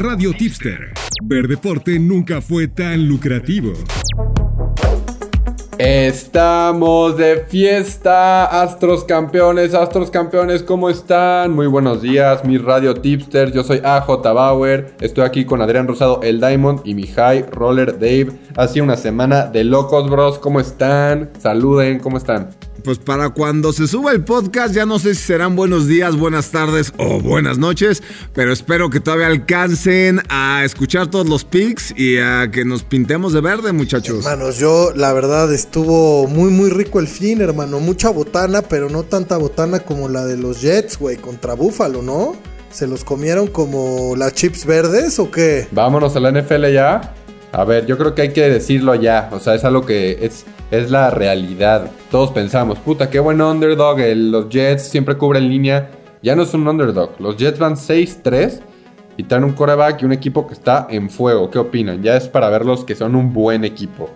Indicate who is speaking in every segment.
Speaker 1: Radio Tipster. Ver deporte nunca fue tan lucrativo.
Speaker 2: Estamos de fiesta, Astros campeones, Astros campeones, ¿cómo están? Muy buenos días, mi radio tipster, yo soy AJ Bauer, estoy aquí con Adrián Rosado, el Diamond y mi high roller Dave. Ha una semana de locos, bros, ¿cómo están? Saluden, ¿cómo están?
Speaker 3: Pues para cuando se suba el podcast, ya no sé si serán buenos días, buenas tardes o buenas noches, pero espero que todavía alcancen a escuchar todos los pics y a que nos pintemos de verde, muchachos.
Speaker 4: Hermanos, yo la verdad estuvo muy muy rico el fin, hermano, mucha botana, pero no tanta botana como la de los Jets, güey, contra Búfalo, ¿no? ¿Se los comieron como las chips verdes o qué?
Speaker 2: Vámonos a la NFL ya. A ver, yo creo que hay que decirlo ya. O sea, es algo que es, es la realidad. Todos pensamos, puta, qué buen underdog. los Jets siempre cubren línea. Ya no es un underdog. Los Jets van 6-3 y traen un coreback y un equipo que está en fuego. ¿Qué opinan? Ya es para verlos que son un buen equipo.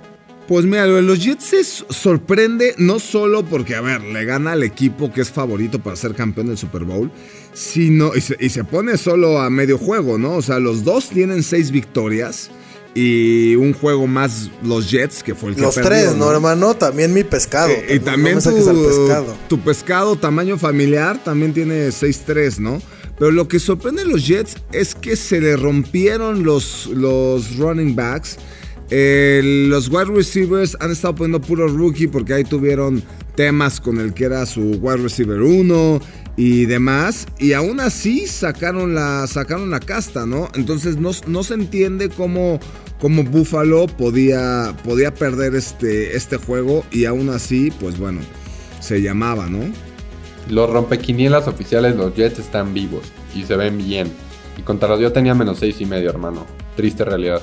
Speaker 3: Pues mira, lo de los Jets se sorprende no solo porque, a ver, le gana al equipo que es favorito para ser campeón del Super Bowl, sino, y se, y se pone solo a medio juego, ¿no? O sea, los dos tienen seis victorias y un juego más los Jets, que fue el que
Speaker 4: Los tres, ¿no, hermano? También mi pescado.
Speaker 3: Eh, y también tu, pescado. tu pescado, tamaño familiar, también tiene 6-3, ¿no? Pero lo que sorprende a los Jets es que se le rompieron los, los running backs. los wide receivers han estado poniendo puro rookie porque ahí tuvieron temas con el que era su wide receiver 1 y demás. Y aún así sacaron la, sacaron la casta, ¿no? Entonces no, no se entiende cómo, cómo Buffalo podía, podía perder este, este juego y aún así, pues bueno, se llamaba, ¿no?
Speaker 2: Los rompequinielas oficiales, los Jets están vivos y se ven bien. Y contra los yo tenía menos seis y medio, hermano. Triste realidad.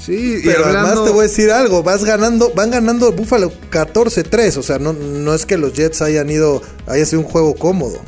Speaker 4: Sí, pero además te voy a decir algo, vas ganando, van ganando Buffalo 14-3, o sea, no, no es que los Jets hayan ido, haya sido un juego cómodo.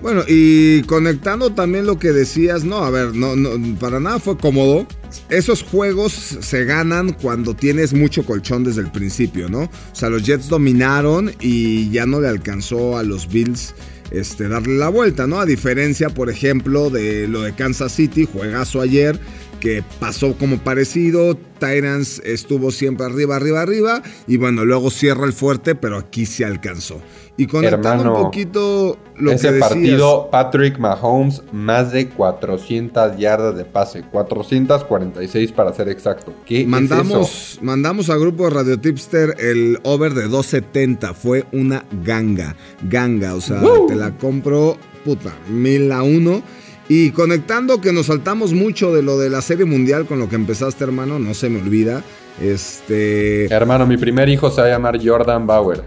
Speaker 3: Bueno, y conectando también lo que decías, no, a ver, no, no, para nada fue cómodo. Esos juegos se ganan cuando tienes mucho colchón desde el principio, ¿no? O sea, los Jets dominaron y ya no le alcanzó a los Bills este, darle la vuelta, ¿no? A diferencia, por ejemplo, de lo de Kansas City, juegazo ayer, que pasó como parecido. Tyrants estuvo siempre arriba, arriba, arriba. Y bueno, luego cierra el fuerte, pero aquí se alcanzó. Y conectando un poquito lo
Speaker 2: ese partido, Patrick Mahomes, más de 400 yardas de pase, 446 para ser exacto. ¿Qué
Speaker 3: mandamos,
Speaker 2: es eso?
Speaker 3: Mandamos al grupo de Radio Tipster el over de 270, fue una ganga, ganga, o sea, te la compro, puta, mil a uno. Y conectando que nos saltamos mucho de lo de la serie mundial con lo que empezaste, hermano, no se me olvida. Este.
Speaker 2: Hermano, mi primer hijo se va a llamar Jordan Bauer.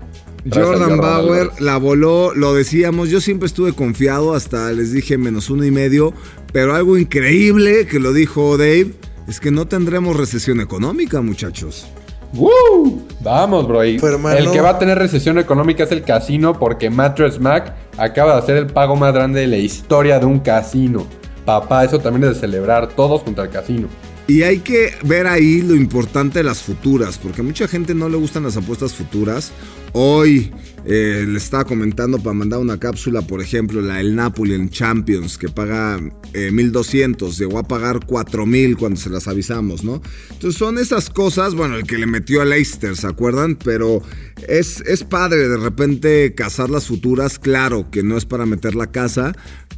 Speaker 3: Jordan, Bauer la voló, lo decíamos, yo siempre estuve confiado, hasta les dije menos uno y medio, pero algo increíble que lo dijo Dave es que no tendremos recesión económica, muchachos.
Speaker 2: ¡Woo! Vamos, bro. el que va a tener recesión económica es el casino porque Mattress Mac acaba de hacer el pago más grande de la historia de un casino. Papá, eso también es de celebrar todos contra el casino.
Speaker 3: Y hay que ver ahí lo importante de las futuras, porque a mucha gente no le gustan las apuestas futuras. Hoy eh, le estaba comentando para mandar una cápsula, por ejemplo, la del Napoli en Champions, que paga 1200, eh, llegó a pagar 4000 cuando se las avisamos, ¿no? Entonces son esas cosas, bueno, el que le metió a Leicester, ¿se acuerdan? Pero es, es padre de repente cazar las futuras, claro que no es para meter la casa,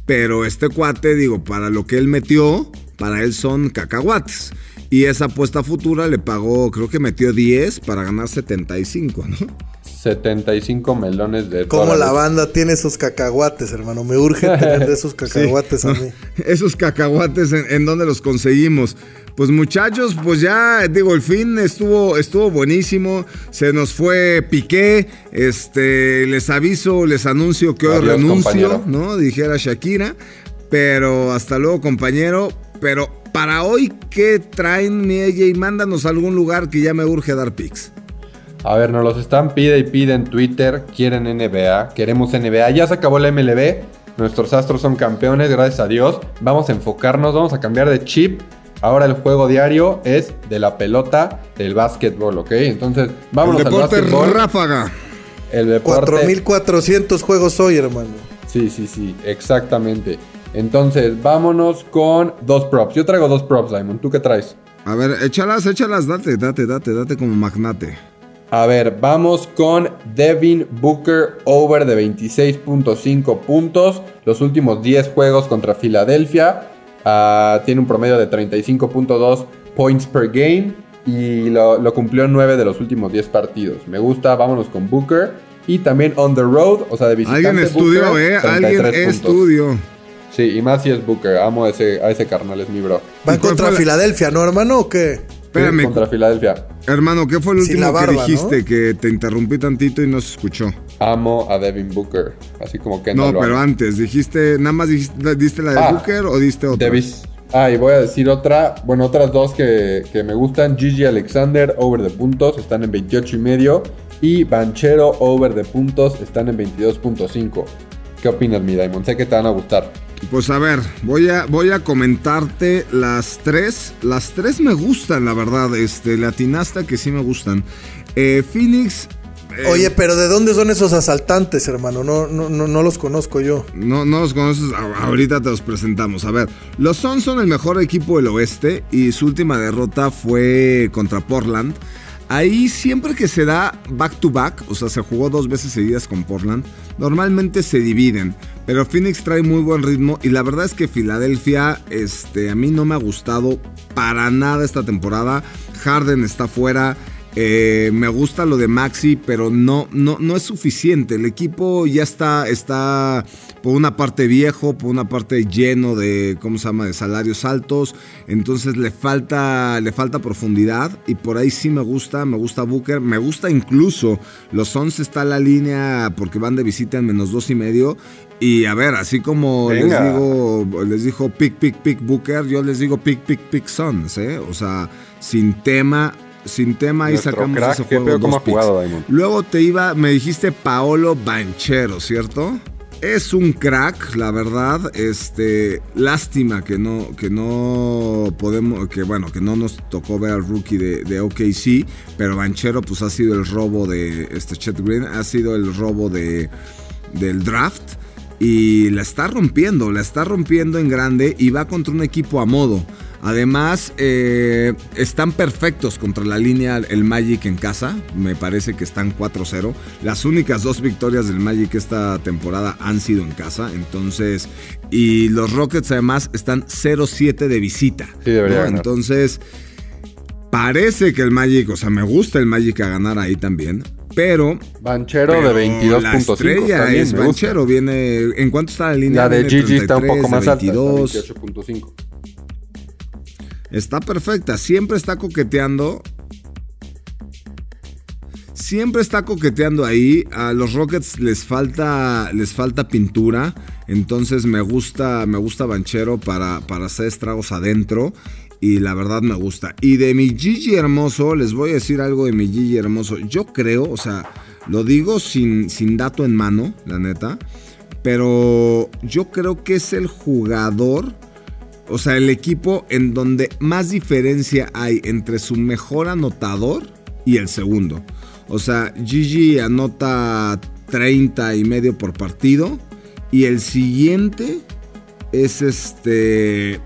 Speaker 3: pero este cuate, digo, para lo que él metió, para él son cacahuates. Y esa apuesta futura le pagó, creo que metió 10 para ganar 75, ¿no?
Speaker 2: 75 melones de
Speaker 4: Como la banda tiene esos cacahuates, hermano. Me urge tener de esos cacahuates a mí.
Speaker 3: Esos cacahuates, ¿en, ¿en, dónde los conseguimos? Pues muchachos, pues ya digo, el fin estuvo, estuvo buenísimo. Se nos fue Piqué. Este, les aviso, les anuncio que hoy renuncio, ¿no? Dijera Shakira. Pero hasta luego, compañero. Pero para hoy, ¿qué traen, mi y Mándanos a algún lugar que ya me urge dar pics.
Speaker 2: A ver, nos los están pide y pide en Twitter. Quieren NBA, queremos NBA. Ya se acabó la MLB. Nuestros astros son campeones, gracias a Dios. Vamos a enfocarnos, vamos a cambiar de chip. Ahora el juego diario es de la pelota del básquetbol, ¿ok? Entonces, vamos
Speaker 3: al básquetbol. ráfaga.
Speaker 4: El deporte. 4400 juegos hoy, hermano.
Speaker 2: Sí, sí, sí, exactamente. Entonces, vámonos con dos props. Yo traigo dos props, Simon. ¿Tú qué traes?
Speaker 3: A ver, échalas, échalas, date, date, date, date como magnate.
Speaker 2: A ver, vamos con Devin Booker over de 26.5 puntos. Los últimos 10 juegos contra Filadelfia. Ah, tiene un promedio de 35.2 points per game. Y lo, lo cumplió en 9 de los últimos 10 partidos. Me gusta, vámonos con Booker. Y también on the road, o sea, de visitante.
Speaker 3: Alguien estudió,
Speaker 2: Booker,
Speaker 3: eh, alguien
Speaker 2: 33 puntos.
Speaker 3: estudió.
Speaker 2: Sí, y más si es Booker. Amo a ese, a ese carnal, es mi bro.
Speaker 4: ¿Van
Speaker 3: ¿Y cuál
Speaker 4: contra
Speaker 3: la-
Speaker 4: Filadelfia, no, hermano, o qué?
Speaker 3: Espérame,
Speaker 2: Sí, Contra Filadelfia.
Speaker 3: hermano, ¿qué fue
Speaker 4: Sin
Speaker 3: último
Speaker 4: la barba,
Speaker 3: que dijiste?
Speaker 4: ¿no?
Speaker 3: Que te interrumpí tantito y no se escuchó.
Speaker 2: Amo a Devin Booker. Así como que
Speaker 3: No,
Speaker 2: lo
Speaker 3: pero antes, dijiste, nada más dijiste, diste la de
Speaker 2: Ah,
Speaker 3: Booker o diste otra.
Speaker 2: Davis. Ah, y voy a decir otra, bueno, otras dos que, que me gustan. Gigi Alexander, over de puntos, están en 28 y medio. Y Banchero, over de puntos, están en 22.5. ¿Qué opinas, mi Diamond? Sé que te van a gustar.
Speaker 3: Pues a ver, voy a, voy a comentarte las tres. Las tres me gustan, la verdad. Este, latinasta que sí me gustan. Eh, Phoenix. eh,
Speaker 4: Oye, pero ¿de dónde son esos asaltantes, hermano? No, no, no, no los conozco yo.
Speaker 3: No, no los conoces, ahorita te los presentamos. A ver, los Suns son el mejor equipo del oeste y su última derrota fue contra Portland. Ahí siempre que se da back to back, o sea, se jugó dos veces seguidas con Portland, normalmente se dividen. Pero Phoenix trae muy buen ritmo y la verdad es que Filadelfia, este, a mí no me ha gustado para nada esta temporada. Harden está fuera. Eh, me gusta lo de Maxi, pero no, no, no es suficiente. El equipo ya está, está por una parte viejo, por una parte lleno de, ¿cómo se llama?, de salarios altos. Entonces le falta, le falta profundidad y por ahí sí me gusta, me gusta Booker, me gusta incluso los 11 está la línea porque van de visita en menos dos y medio. Y a ver, así como les digo, les dijo pick, pick, pick Booker, yo les digo pick, pick, pick Suns, ¿eh? O sea, sin tema, sin tema
Speaker 2: Nuestro
Speaker 3: sacamos
Speaker 2: crack,
Speaker 3: ese juego. dos
Speaker 2: jugado.
Speaker 3: Luego te iba, me dijiste Paolo Banchero, ¿cierto? Es un crack, la verdad. Este, lástima que no, que no podemos, que bueno, que no nos tocó ver al rookie de, de OKC, pero Banchero pues ha sido el robo de este Chet Green, ha sido el robo de del draft y la está rompiendo, la está rompiendo en grande y va contra un equipo a modo. Además, eh, están perfectos contra la línea el Magic en casa. Me parece que están 4-0. Las únicas dos victorias del Magic esta temporada han sido en casa. Entonces, y los Rockets además están 0-7 de visita.
Speaker 2: Sí, debería ganar.
Speaker 3: Entonces, parece que el Magic, o sea, me gusta el Magic a ganar ahí también. Pero
Speaker 2: Banchero
Speaker 3: pero
Speaker 2: de 22.5.
Speaker 3: La estrella es. Banchero. Viene. ¿En cuánto está la línea?
Speaker 2: La de Gigi está un
Speaker 3: 33,
Speaker 2: poco más
Speaker 3: de
Speaker 2: alta, está
Speaker 3: 22.
Speaker 2: 28.5.
Speaker 3: Está perfecta. Siempre está coqueteando. Siempre está coqueteando ahí. A los Rockets les falta. Les falta pintura. Entonces me gusta. Me gusta Banchero para, para hacer estragos adentro. Y la verdad me gusta. Y de mi Gigi hermoso, les voy a decir algo de mi Gigi hermoso. Yo creo, o sea, lo digo sin, sin dato en mano, la neta. Pero yo creo que es el jugador o sea, el equipo en donde más diferencia hay entre su mejor anotador y el segundo. O sea, Gigi anota 30 y medio por partido. Y el siguiente es este.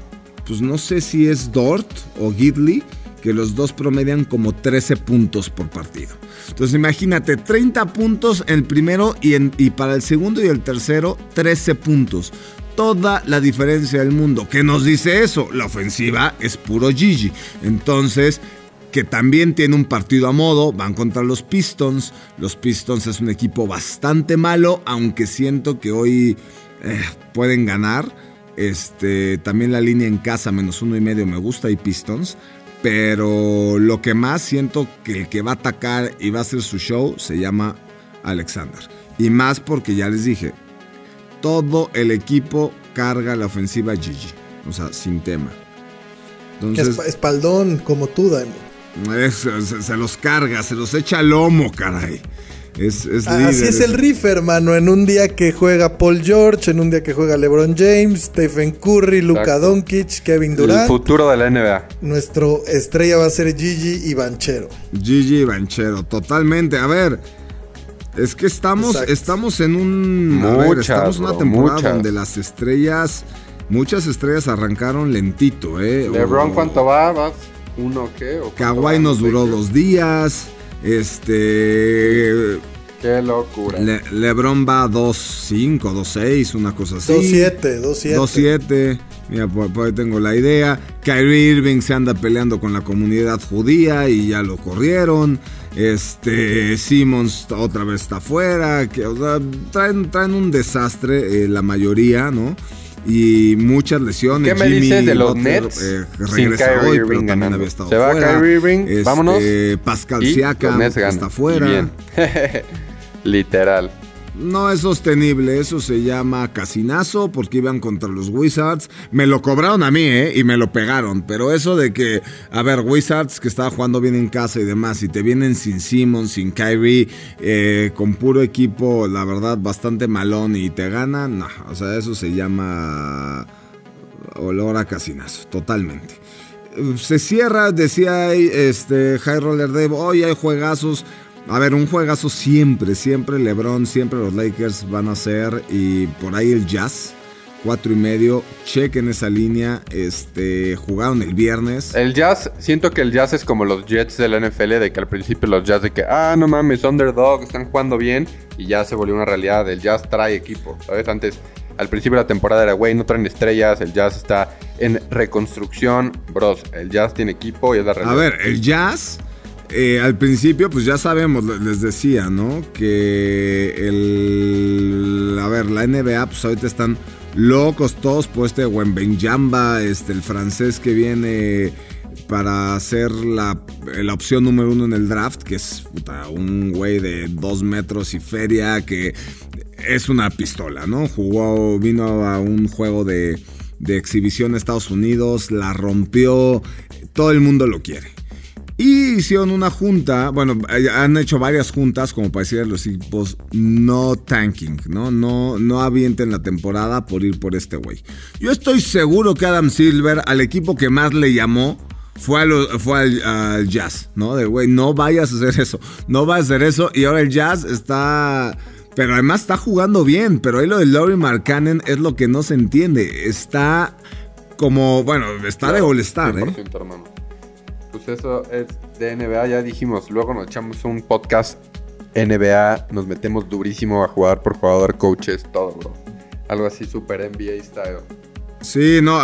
Speaker 3: Pues no sé si es Dort o Gidley. Que los dos promedian como 13 puntos por partido. Entonces imagínate, 30 puntos en el primero y, en- y para el segundo y el tercero, 13 puntos toda la diferencia del mundo. ¿Qué nos dice eso? La ofensiva es puro Gigi. Entonces, que también tiene un partido a modo, van contra los Pistons. Los Pistons es un equipo bastante malo, aunque siento que hoy eh, pueden ganar. Este, también la línea en casa, menos uno y medio, me gusta y Pistons. Pero lo que más siento que el que va a atacar y va a hacer su show se llama Alexander. Y más porque ya les dije, todo el equipo carga la ofensiva Gigi. O sea, sin tema.
Speaker 4: Que
Speaker 3: Entonces,
Speaker 4: esp- espaldón como tú, Diamond.
Speaker 3: es- se, se los carga, se los echa al lomo, caray. Es, es
Speaker 4: Así es el riff, hermano. En un día que juega Paul George, en un día que juega LeBron James, Stephen Curry, Luka
Speaker 2: Exacto.
Speaker 4: Doncic, Kevin
Speaker 2: El
Speaker 4: Durant.
Speaker 2: futuro de la NBA.
Speaker 4: Nuestro estrella va a ser Gigi y Banchero.
Speaker 3: Gigi Banchero, totalmente. A ver, es que estamos,
Speaker 4: Exacto.
Speaker 3: estamos en un. a ver,
Speaker 2: Muchas,
Speaker 3: estamos en una temporada
Speaker 2: muchas.
Speaker 3: donde las estrellas muchas estrellas arrancaron lentito, ¿eh?
Speaker 2: LeBron,
Speaker 3: O-
Speaker 2: ¿cuánto va? ¿Vas uno qué? ¿O
Speaker 3: Kawhi
Speaker 2: va?
Speaker 3: nos duró
Speaker 2: Lakers?
Speaker 3: dos días. Este.
Speaker 2: Qué locura.
Speaker 3: Le- LeBron va 2-5, 2-6, una cosa así.
Speaker 4: 2-7, 2-7.
Speaker 3: 2-7. Mira, por, por ahí tengo la idea. Kyrie Irving se anda peleando con la comunidad judía y ya lo corrieron. Este Simmons otra vez está fuera. Que, o sea, traen, traen un desastre eh, la mayoría, ¿no? Y muchas lesiones.
Speaker 2: ¿Qué me
Speaker 3: Jimmy
Speaker 2: dices de los
Speaker 3: Butler,
Speaker 2: Nets
Speaker 3: eh,
Speaker 2: sin
Speaker 3: regresa
Speaker 2: Kyrie
Speaker 3: hoy, pero también había estado
Speaker 2: Se va
Speaker 3: fuera.
Speaker 2: Kyrie Irving,
Speaker 3: Este,
Speaker 2: vámonos.
Speaker 3: Pascal Siakam está
Speaker 2: Y
Speaker 3: fuera.
Speaker 2: bien. Literal.
Speaker 3: No es sostenible, eso se llama casinazo porque iban contra los Wizards. Me lo cobraron a mí, ¿eh? Y me lo pegaron. Pero eso de que, a ver, Wizards que estaba jugando bien en casa y demás, y te vienen sin Simmons, sin Kyrie, eh, con puro equipo, la verdad, bastante malón y te ganan, no, o sea, eso se llama olor a casinazo, totalmente. Se cierra, decía este High Roller Dave, hoy hay juegazos. A ver, un juegazo siempre, siempre LeBron, siempre los Lakers van a ser y por ahí el Jazz, cuatro y medio, chequen esa línea, este, jugaron el viernes.
Speaker 2: El Jazz, siento que el Jazz es como los Jets de la NFL, de que al principio los Jazz de que, ah, no mames, underdog, están jugando bien, y ya se volvió una realidad. El Jazz trae equipo, ¿sabes? Antes, al principio de la temporada era, güey, no traen estrellas, el Jazz está en reconstrucción, bros, el Jazz tiene equipo y es la realidad.
Speaker 3: A ver, el jazz, eh, al principio, pues ya sabemos, le- les decía, ¿no? Que el. A ver, la NBA, pues ahorita están locos todos por este Wembenyamba, este, el francés que viene para ser la, opción número uno en el draft, que es puta, un güey de dos metros y feria, que es una pistola, ¿no? Jugó, vino a un juego de, de exhibición a Estados Unidos, la rompió, todo el mundo lo quiere. Y hicieron una junta, bueno, eh, han hecho varias juntas como para decir a los equipos no tanking, ¿no? No, no avienten la temporada por ir por este güey. Yo estoy seguro que Adam Silver, al equipo que más le llamó, fue, a lo- fue al, al Jazz, ¿no? De güey, no vayas a hacer eso, no vayas a hacer eso. Y ahora el Jazz está... Pero además está jugando bien, pero ahí lo de Laurie Markkanen es lo que no se entiende. Está como, bueno, está de All-Star, ¿eh?
Speaker 2: 100%, hermano. Pues eso es de NBA, ya dijimos. Luego nos echamos un podcast NBA, nos metemos durísimo a jugar por jugador, coaches, todo, bro. Algo así super NBA style.
Speaker 3: Sí, no.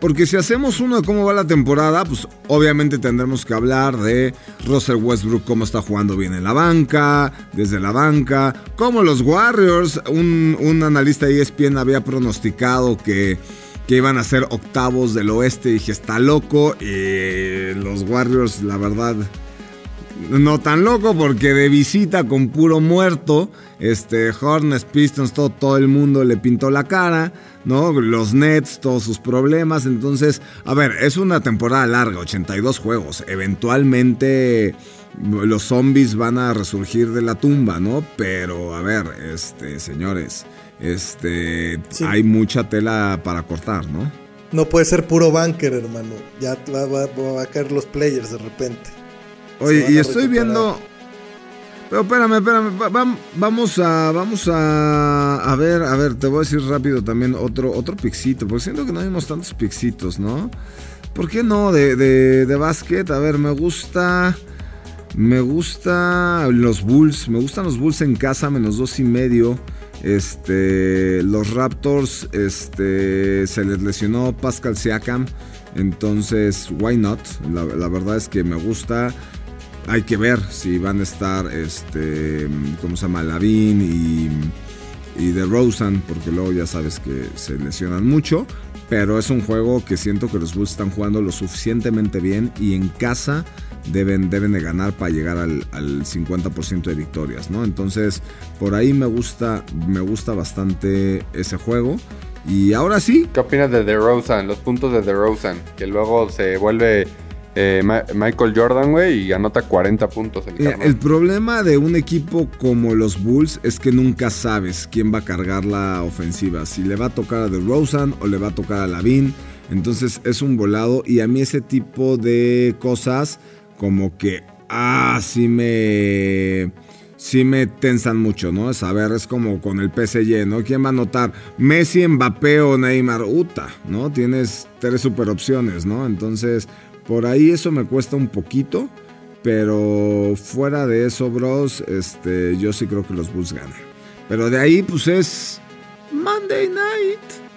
Speaker 3: porque si hacemos uno de cómo va la temporada, pues obviamente tendremos que hablar de Russell Westbrook, cómo está jugando bien en la banca, desde la banca, como los Warriors. Un, un analista de ESPN había pronosticado que, que iban a ser octavos del oeste. Dije, está loco. Y los Warriors, la verdad, no tan loco porque de visita con puro muerto, este Hornets, Pistons, todo, todo el mundo le pintó la cara, ¿no? Los Nets, todos sus problemas. Entonces, a ver, es una temporada larga, 82 juegos. Eventualmente los zombies van a resurgir de la tumba, ¿no? Pero, a ver, este, señores, este,
Speaker 4: Sí.
Speaker 3: hay mucha tela para cortar, ¿no?
Speaker 4: No puede ser puro banker, hermano. Ya va, va- va a caer los players de repente.
Speaker 3: Oye, y estoy viendo. Pero espérame, espérame. va- vam- vamos a. Vamos a. A ver, a ver, te voy a decir rápido también otro, otro pixito. Porque siento que no vimos tantos pixitos, ¿no? ¿Por qué no? De, de, de básquet. A ver, me gusta. Me gusta los Bulls. Me gustan los Bulls en casa, menos dos y medio. Este. Los Raptors. Este. Se les lesionó Pascal Siakam. Entonces, why not? La, verdad es que me gusta. Hay que ver si van a estar, este, ¿cómo se llama? Lavín y, y de Rosen, porque luego ya sabes que se lesionan mucho. Pero es un juego que siento que los Bulls están jugando lo suficientemente bien y en casa deben, deben de ganar para llegar al, al 50% de victorias, ¿no? Entonces, por ahí me gusta, me gusta bastante ese juego. Y ahora sí,
Speaker 2: ¿Qué opinas de DeRozan? Los puntos de DeRozan, que luego se vuelve eh, Michael Jordan, güey, y anota 40 puntos el
Speaker 3: Eh,
Speaker 2: carnal.
Speaker 3: El problema de un equipo como los Bulls es que nunca sabes quién va a cargar la ofensiva. Si le va a tocar a DeRozan o le va a tocar a Lavin. Entonces es un volado. Y a mí ese tipo de cosas como que... Ah, sí me... sí me tensan mucho, ¿no? Es a ver, es como con el PSG, ¿no? ¿Quién va a anotar? Messi, Mbappé o Neymar. Uta, ¿no? Tienes tres super opciones, ¿no? Entonces, por ahí eso me cuesta un poquito. Pero fuera de eso, bros, este, yo sí creo que los Bulls ganan. Pero de ahí, pues es Monday Night.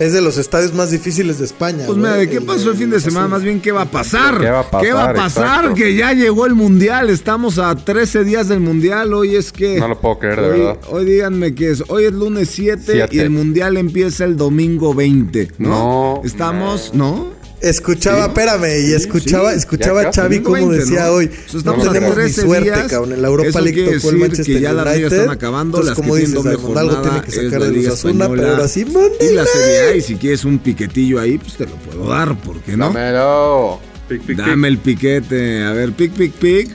Speaker 4: Es de los estadios más difíciles de España.
Speaker 3: Pues mira, ¿de qué pasó el fin de semana?
Speaker 4: Azul.
Speaker 3: Más bien, ¿qué va a pasar?
Speaker 2: ¿Qué va a pasar?
Speaker 3: ¿Qué va a pasar? Que ya llegó el Mundial. Estamos a 13 días del Mundial. Hoy es que...
Speaker 2: No lo puedo creer, de
Speaker 3: hoy,
Speaker 2: verdad.
Speaker 3: Hoy díganme qué es. Hoy es lunes 7
Speaker 2: Siete.
Speaker 3: y el Mundial empieza el domingo 20, ¿no?
Speaker 2: No,
Speaker 3: Estamos, ¿no?
Speaker 4: Escuchaba,
Speaker 3: Sí.
Speaker 4: espérame, y escuchaba,
Speaker 3: sí.
Speaker 4: escuchaba a Xavi como
Speaker 3: 20,
Speaker 4: decía
Speaker 3: ¿no?
Speaker 4: hoy. No tenemos ni
Speaker 3: 13
Speaker 4: suerte,
Speaker 3: días.
Speaker 4: cabrón. En la Europa League tocó el Manchester
Speaker 3: que ya las
Speaker 4: United.
Speaker 3: están acabando,
Speaker 4: Entonces,
Speaker 3: las que
Speaker 4: como
Speaker 3: tienen
Speaker 4: dices, algo tiene que
Speaker 3: es
Speaker 4: sacar de Asuna,
Speaker 3: Española
Speaker 4: pero ahora sí, Monday
Speaker 3: y la. Serie A. Y si quieres un piquetillo ahí, pues te lo puedo dar, ¿por qué no?
Speaker 2: Dámelo. Pic, pic,
Speaker 3: Dame el piquete. A ver, pic, pic, pic.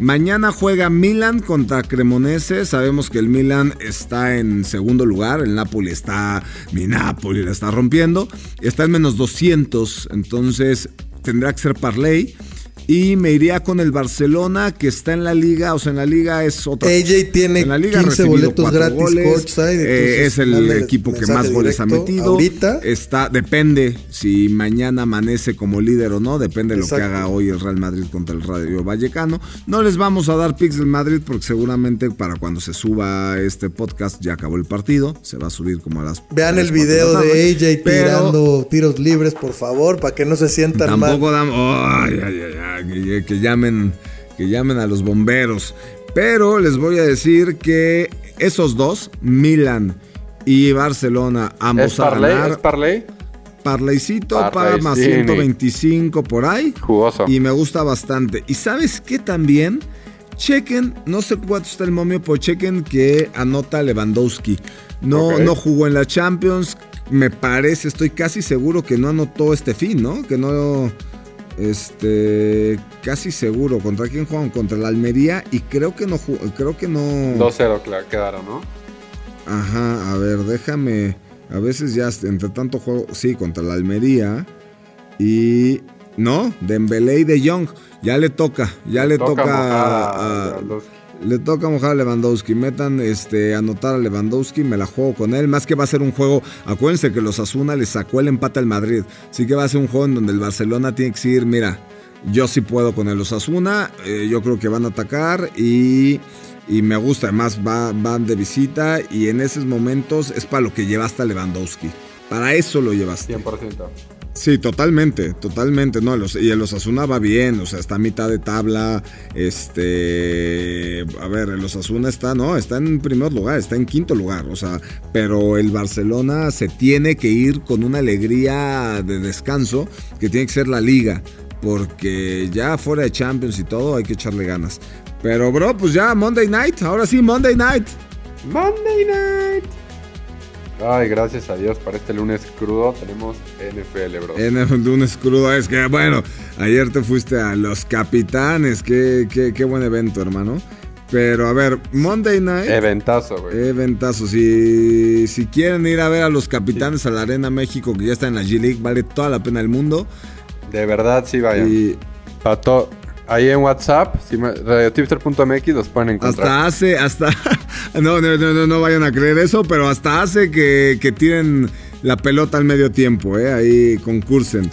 Speaker 3: Mañana juega Milan contra Cremonese. Sabemos que el Milan está en segundo lugar. El Napoli está. Mi Napoli la está rompiendo. Está en menos 200. Entonces tendrá que ser Parley. Y me iría con el Barcelona, que está en la liga. O sea, en la liga es otra.
Speaker 4: AJ tiene
Speaker 3: En la liga ha
Speaker 4: 15
Speaker 3: recibido
Speaker 4: boletos gratis
Speaker 3: goles, eh, es el equipo que más goles ha metido.
Speaker 4: ahorita.
Speaker 3: Está, depende si mañana amanece como líder o no, depende de lo que haga hoy el Real Madrid contra el Rayo Vallecano. No les vamos a dar picks del Madrid porque seguramente para cuando se suba este podcast ya acabó el partido. Se va a subir como a las.
Speaker 4: Vean el video de. AJ
Speaker 3: Pero
Speaker 4: tirando tiros libres, por favor, para que no se sientan mal.
Speaker 3: Tampoco damos. ay, ay, ay, ay, que, que llamen. Que llamen a los bomberos. Pero les voy a decir que esos dos, Milan y Barcelona, ambos
Speaker 2: ¿Es
Speaker 3: a
Speaker 2: Parley?
Speaker 3: ganar.
Speaker 2: ¿Es Parley?
Speaker 3: Parleycito paga más
Speaker 2: sí,
Speaker 3: 125 por ahí.
Speaker 2: Jugoso.
Speaker 3: Y me gusta bastante. Y sabes qué también? Chequen, no sé cuánto está el momio, pero chequen que anota Lewandowski. No, no jugó en la Champions. Me parece, estoy casi seguro que no anotó este fin, ¿no? Que no. Este. Casi seguro. ¿Contra quién jugaron? Contra la Almería. Y creo que no. Creo que no.
Speaker 2: 2-0 claro, quedaron, ¿no?
Speaker 3: Ajá, a ver, déjame. A veces ya entre tanto juego, sí, contra la Almería. Y. No, Dembélé y De Jong. Ya le toca, ya le toca.
Speaker 2: mojar
Speaker 3: a-
Speaker 2: a Lewandowski.
Speaker 3: Le toca mojar a Lewandowski. Metan, este, anotar a Lewandowski. Me la juego con él. Más que va a ser un juego. Acuérdense que los Asuna le sacó el empate al Madrid. Así que va a ser un juego en donde el Barcelona tiene que decir: Mira, yo sí puedo con el Osasuna. eh, yo creo que van a atacar. Y, y me gusta. Además, va- van de visita. Y en esos momentos es para lo que llevaste a Lewandowski. Para eso lo llevaste.
Speaker 2: 100%.
Speaker 3: Sí, totalmente, totalmente. No, los, y el Osasuna va bien, o sea, está a mitad de tabla. Este. A ver, el Osasuna está, no, está en primer lugar, está en quinto lugar, o sea, pero el Barcelona se tiene que ir con una alegría de descanso que tiene que ser la liga, porque ya fuera de Champions y todo hay que echarle ganas. Pero, bro, pues ya Monday night, ahora sí, Monday night.
Speaker 2: Monday Night. Ay, gracias a Dios, para este lunes crudo tenemos NFL, bro.
Speaker 3: En el lunes crudo es que, bueno, ayer te fuiste a los capitanes. Qué, qué, qué buen evento, hermano. Pero a ver, Monday Night.
Speaker 2: Eventazo, güey.
Speaker 3: Eventazo. Si, si quieren ir a ver a los capitanes a la Arena México, que ya está en la G-League, vale toda la pena del mundo.
Speaker 2: De verdad, sí, vaya.
Speaker 3: Y
Speaker 2: Para to- Ahí en WhatsApp, si me- radiotipster.mx los pueden encontrar.
Speaker 3: hasta hace, hasta. No, no, no, no, no vayan a creer eso, pero hasta hace que, que tiren la pelota al medio tiempo, ¿eh? Ahí concursen.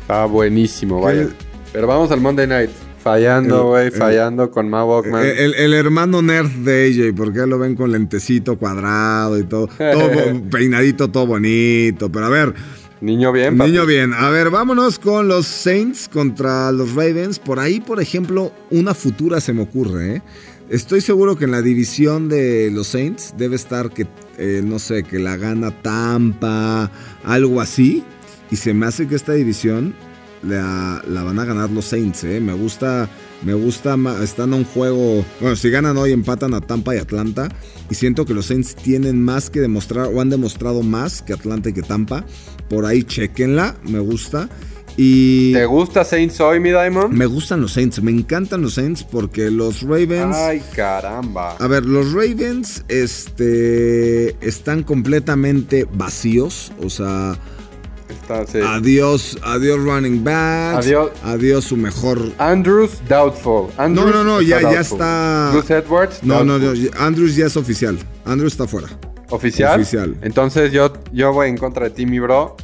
Speaker 2: Está buenísimo, vaya.
Speaker 3: El-
Speaker 2: Pero vamos al Monday Night. Fallando,
Speaker 3: El-
Speaker 2: güey,
Speaker 3: el-
Speaker 2: fallando con Ma Walkman.
Speaker 3: El, el- el hermano nerd de AJ, porque lo ven con lentecito cuadrado y todo, todo peinadito, todo bonito. Pero a ver,
Speaker 2: Niño bien, papi.
Speaker 3: niño bien. A ver, vámonos con los Saints contra los Ravens. Por ahí, por ejemplo, una futura se me ocurre. ¿eh? Estoy seguro que en la división de los Saints debe estar que, eh, no sé, que la gana Tampa, algo así. Y se me hace que esta división la, la van a ganar los Saints, ¿eh? Me gusta, me gusta, están a un juego, bueno, si ganan hoy empatan a Tampa y Atlanta y siento que los Saints tienen más que demostrar o han demostrado más que Atlanta y que Tampa. Por ahí chequenla, me gusta. Y
Speaker 2: ¿Te gusta Saints hoy, mi Diamond?
Speaker 3: me gustan los Saints, me encantan los Saints porque los Ravens...
Speaker 2: Ay, caramba.
Speaker 3: A ver, los Ravens este, están completamente vacíos, o sea...
Speaker 2: está, sí.
Speaker 3: Adiós, adiós running backs.
Speaker 2: Adiós.
Speaker 3: Adiós su mejor.
Speaker 2: Andrews, doubtful. Andrews
Speaker 3: No, no, no, ya, ya está.
Speaker 2: Gus Edwards,
Speaker 3: No, no, no. Andrews ya es oficial. Andrews está fuera.
Speaker 2: ¿Oficial?
Speaker 3: Oficial.
Speaker 2: Entonces yo, yo voy en contra de ti, mi bro.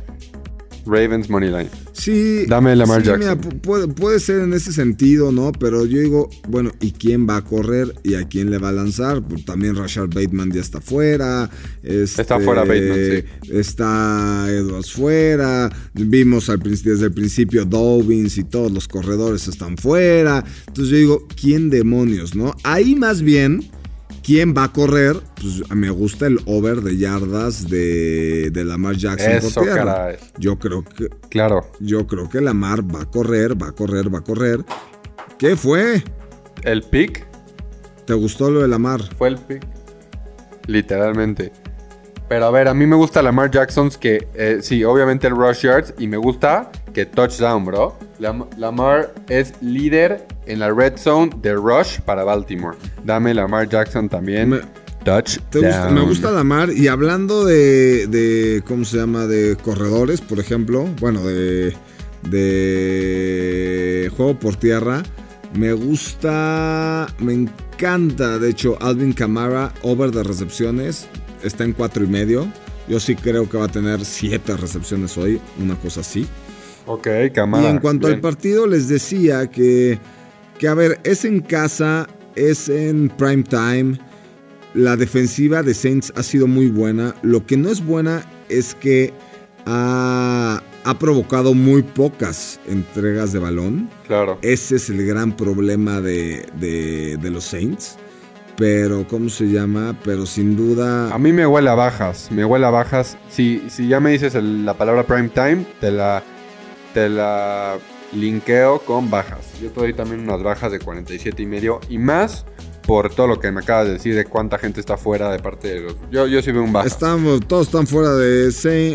Speaker 2: Ravens Moneyline.
Speaker 3: Sí.
Speaker 2: Dame Lamar
Speaker 3: sí,
Speaker 2: Jackson.
Speaker 3: mira, puede, puede ser en ese sentido, ¿no? Pero yo digo, bueno, ¿y quién va a correr y a quién le va a lanzar? Pues también Rashard Bateman ya está fuera. este,
Speaker 2: Está fuera Bateman,
Speaker 3: Está Edwards fuera. Vimos al, desde el principio Dobbins y todos los corredores están fuera. Entonces yo digo, ¿quién demonios, no? Ahí más bien. ¿Quién va a correr? Pues me gusta el over de yardas de, de Lamar Jackson
Speaker 2: Eso,
Speaker 3: por tierra.
Speaker 2: caray.
Speaker 3: Yo creo que
Speaker 2: Claro.
Speaker 3: yo creo que Lamar va a correr, va a correr, va a correr. ¿Qué fue?
Speaker 2: El pick
Speaker 3: ¿Te gustó lo de Lamar?
Speaker 2: fue el pick. Literalmente. Pero a ver, a mí me gusta Lamar Jackson que eh, sí, obviamente el rush yards y me gusta que touchdown, bro. Lam- Lamar es líder en la red zone de rush para Baltimore. Dame Lamar Jackson también.
Speaker 3: Me-
Speaker 2: touchdown.
Speaker 3: ¿Te gusta- me gusta Lamar. Y hablando de, de, ¿cómo se llama? De corredores, por ejemplo. Bueno, de, de juego por tierra. Me gusta, me encanta, de hecho, Alvin Kamara, over de recepciones, está en cuatro y medio. Yo sí creo que va a tener siete recepciones hoy, una cosa así.
Speaker 2: Ok, cámara.
Speaker 3: Y en cuanto al partido, les decía que, que, a ver, es en casa, es en prime time. La defensiva de Saints ha sido muy buena. Lo que no es buena es que ha, ha provocado muy pocas entregas de balón.
Speaker 2: Claro.
Speaker 3: Ese es el gran problema de, de- de los Saints. Pero, ¿cómo se llama? Pero sin duda...
Speaker 2: A mí me huele a bajas, me huele a bajas. Si, si ya me dices el- la palabra prime time, te la, te la linkeo con bajas. Yo te doy también unas bajas de 47 y medio y más por todo lo que me acabas de decir de cuánta gente está fuera de parte de los... Yo, yo sí veo un baja.
Speaker 3: Estamos, todos están fuera de,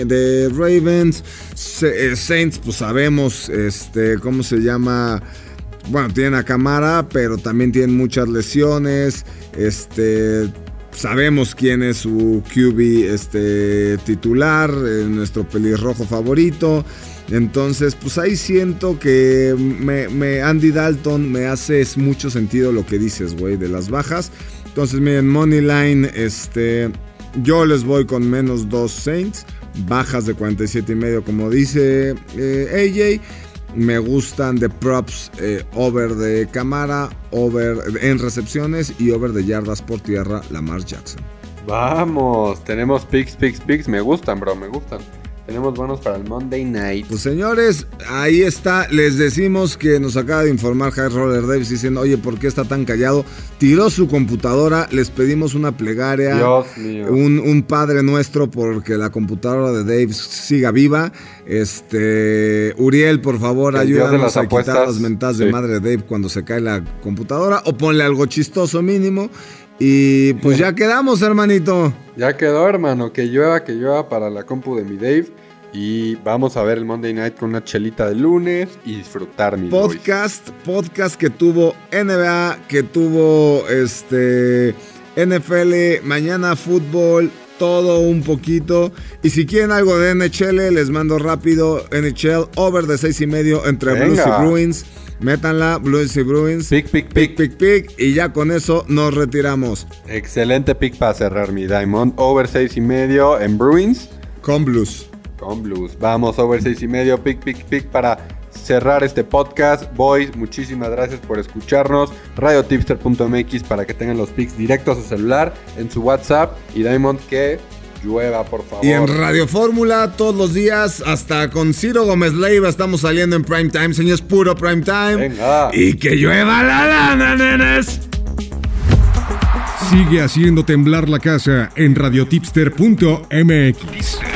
Speaker 3: de Ravens. Eh, Saints, pues sabemos, este, ¿cómo se llama? Bueno, tienen a Camara, pero también tienen muchas lesiones. Este, sabemos quién es su QB este, titular, eh, nuestro pelirrojo favorito. Entonces, pues ahí siento que me, Andy Dalton me hace mucho sentido lo que dices, güey, de las bajas. Entonces, miren, Moneyline, este, yo les voy con menos dos Saints, bajas de 47 y medio, como dice eh, AJ. Me gustan de props eh, over de cámara, over en recepciones y over de yardas por tierra, Lamar Jackson.
Speaker 2: Vamos, tenemos picks, picks, picks. Me gustan, bro, me gustan. Tenemos buenos para el Monday Night.
Speaker 3: Pues señores, ahí está. Les decimos que nos acaba de informar High Roller Davis diciendo, oye, ¿por qué está tan callado? Tiró su computadora, les pedimos una plegaria.
Speaker 2: Dios mío.
Speaker 3: Un, un padre nuestro porque la computadora de Dave siga viva. Este, Uriel, por favor,
Speaker 2: el
Speaker 3: ayúdanos
Speaker 2: las
Speaker 3: a quitar las mentadas de madre de Dave cuando se cae la computadora. O ponle algo chistoso mínimo. Y pues ya quedamos, hermanito.
Speaker 2: Ya quedó, hermano. Que llueva, que llueva para la compu de mi Dave. Y vamos a ver el Monday Night con una chelita de lunes y disfrutar, boys.
Speaker 3: podcast, podcast que tuvo NBA, que tuvo este NFL, mañana fútbol, todo un poquito. Y si quieren algo de NHL, les mando rápido NHL over de seis y medio entre. Blues y Bruins. Métanla, Blues y Bruins.
Speaker 2: Pick, pick,
Speaker 3: pick,
Speaker 2: pick.
Speaker 3: pick, pick. Y ya con eso nos retiramos.
Speaker 2: Excelente pick para cerrar mi Diamond. Over 6 y medio en Bruins
Speaker 3: Con Blues.
Speaker 2: con Blues. Vamos, over 6 y medio. Pick, pick, pick para cerrar este podcast. Boys, muchísimas gracias por escucharnos. Radiotipster.mx para que tengan los picks directos a su celular, en su WhatsApp. Y Diamond, que llueva, por favor.
Speaker 3: Y en Radio Fórmula todos los días, hasta con Ciro Gómez Leiva estamos saliendo en prime time, señores, puro prime time.
Speaker 2: Venga.
Speaker 3: Y que llueva la lana, nenes.
Speaker 1: Sigue haciendo temblar la casa en radiotipster.mx.